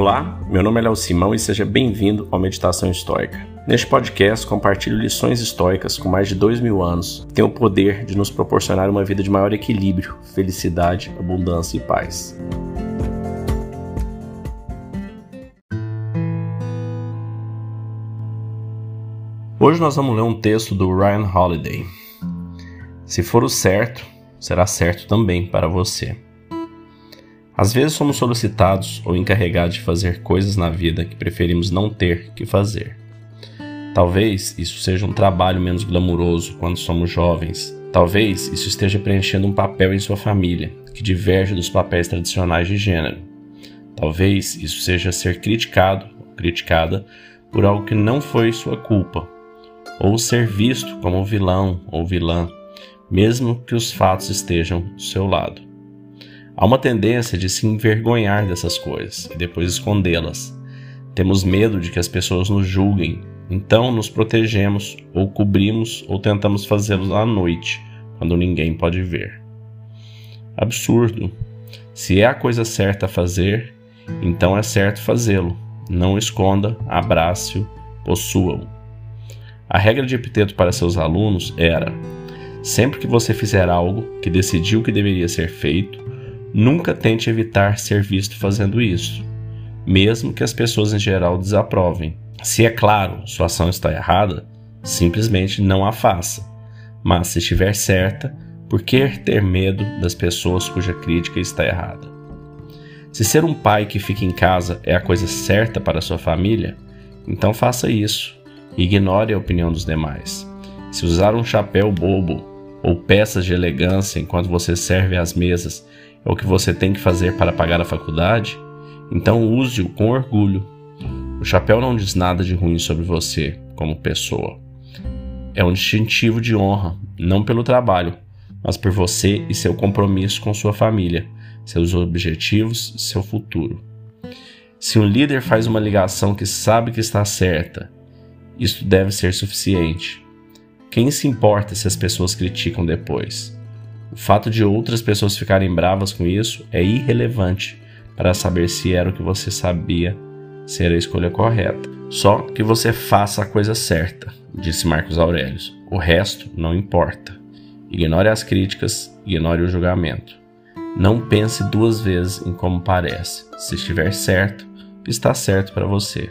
Olá, meu nome é Léo Simão e seja bem-vindo ao Meditação Histórica. Neste podcast, compartilho lições históricas com mais de dois mil anos que têm o poder de nos proporcionar uma vida de maior equilíbrio, felicidade, abundância e paz. Hoje nós vamos ler um texto do Ryan Holiday. Se for o certo, será certo também para você. Às vezes somos solicitados ou encarregados de fazer coisas na vida que preferimos não ter que fazer. Talvez isso seja um trabalho menos glamuroso quando somos jovens. Talvez isso esteja preenchendo um papel em sua família que diverge dos papéis tradicionais de gênero. Talvez isso seja ser criticado ou criticada por algo que não foi sua culpa, ou ser visto como vilão ou vilã, mesmo que os fatos estejam do seu lado. Há uma tendência de se envergonhar dessas coisas e depois escondê-las. Temos medo de que as pessoas nos julguem, então nos protegemos ou cobrimos ou tentamos fazê-lo à noite, quando ninguém pode ver. Absurdo. Se é a coisa certa a fazer, então é certo fazê-lo. Não esconda, abrace-o, possua-o. A regra de Epiteto para seus alunos era: sempre que você fizer algo que decidiu que deveria ser feito, nunca tente evitar ser visto fazendo isso, mesmo que as pessoas em geral desaprovem. Se é claro sua ação está errada, simplesmente não a faça. Mas se estiver certa, por que ter medo das pessoas cuja crítica está errada? Se ser um pai que fica em casa é a coisa certa para sua família, então faça isso ignore a opinião dos demais. Se usar um chapéu bobo ou peças de elegância enquanto você serve às mesas é o que você tem que fazer para pagar a faculdade, então use-o com orgulho o chapéu não diz nada de ruim sobre você como pessoa. É um distintivo de honra, não pelo trabalho, mas por você e seu compromisso com sua família, seus objetivos seu futuro. Se um líder faz uma ligação que sabe que está certa, isso deve ser suficiente. Quem se importa se as pessoas criticam depois? O fato de outras pessoas ficarem bravas com isso é irrelevante para saber se era o que você sabia ser a escolha correta. Só que você faça a coisa certa, disse Marcos Aurélio. O resto não importa. Ignore as críticas, ignore o julgamento. Não pense duas vezes em como parece. Se estiver certo, está certo para você.